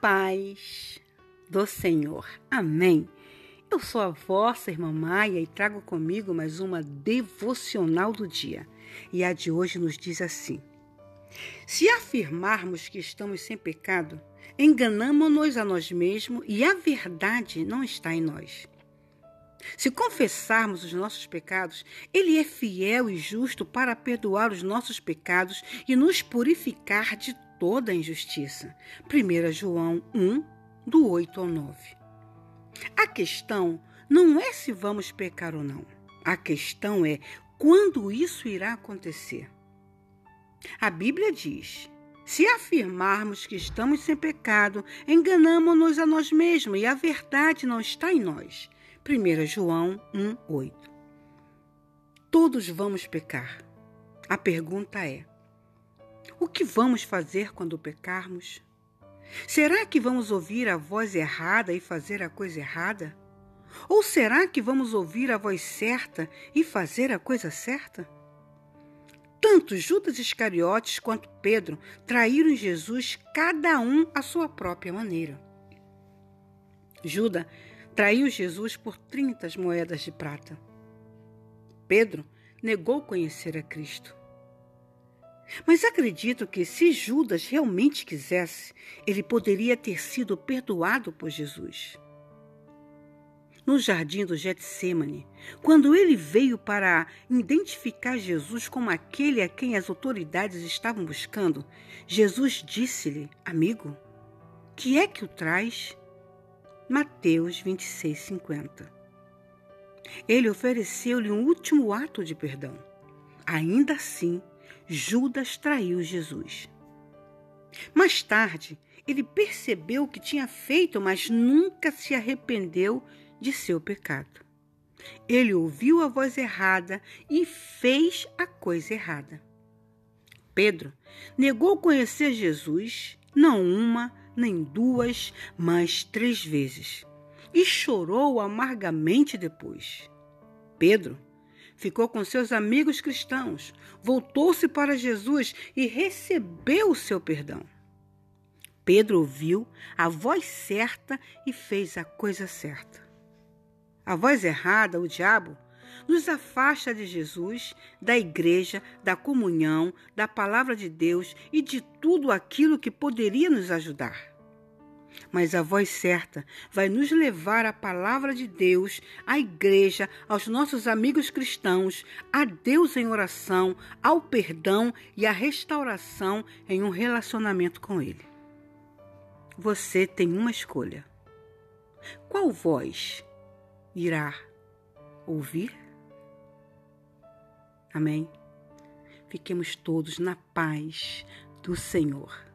paz do Senhor. Amém. Eu sou a vossa irmã Maia e trago comigo mais uma devocional do dia. E a de hoje nos diz assim: Se afirmarmos que estamos sem pecado, enganamos-nos a nós mesmos e a verdade não está em nós. Se confessarmos os nossos pecados, Ele é fiel e justo para perdoar os nossos pecados e nos purificar de toda injustiça. 1 João 1, do 8 ao 9. A questão não é se vamos pecar ou não. A questão é quando isso irá acontecer. A Bíblia diz: se afirmarmos que estamos sem pecado, enganamos-nos a nós mesmos e a verdade não está em nós. 1 João 1, 8. Todos vamos pecar. A pergunta é: o que vamos fazer quando pecarmos? Será que vamos ouvir a voz errada e fazer a coisa errada? Ou será que vamos ouvir a voz certa e fazer a coisa certa? Tanto Judas Iscariotes quanto Pedro traíram Jesus, cada um à sua própria maneira. Judas traiu Jesus por 30 moedas de prata. Pedro negou conhecer a Cristo. Mas acredito que se Judas realmente quisesse, ele poderia ter sido perdoado por Jesus. No jardim do Getsemane, quando ele veio para identificar Jesus como aquele a quem as autoridades estavam buscando, Jesus disse-lhe: Amigo, que é que o traz? Mateus 26, 50. Ele ofereceu-lhe um último ato de perdão. Ainda assim, Judas traiu Jesus. Mais tarde, ele percebeu o que tinha feito, mas nunca se arrependeu de seu pecado. Ele ouviu a voz errada e fez a coisa errada. Pedro negou conhecer Jesus, não uma, nem duas, mas três vezes, e chorou amargamente depois. Pedro ficou com seus amigos cristãos, voltou-se para Jesus e recebeu o seu perdão. Pedro ouviu a voz certa e fez a coisa certa. A voz errada, o diabo, nos afasta de Jesus, da igreja, da comunhão, da palavra de Deus e de tudo aquilo que poderia nos ajudar. Mas a voz certa vai nos levar à palavra de Deus, à igreja, aos nossos amigos cristãos, a Deus em oração, ao perdão e à restauração em um relacionamento com Ele. Você tem uma escolha. Qual voz irá ouvir? Amém? Fiquemos todos na paz do Senhor.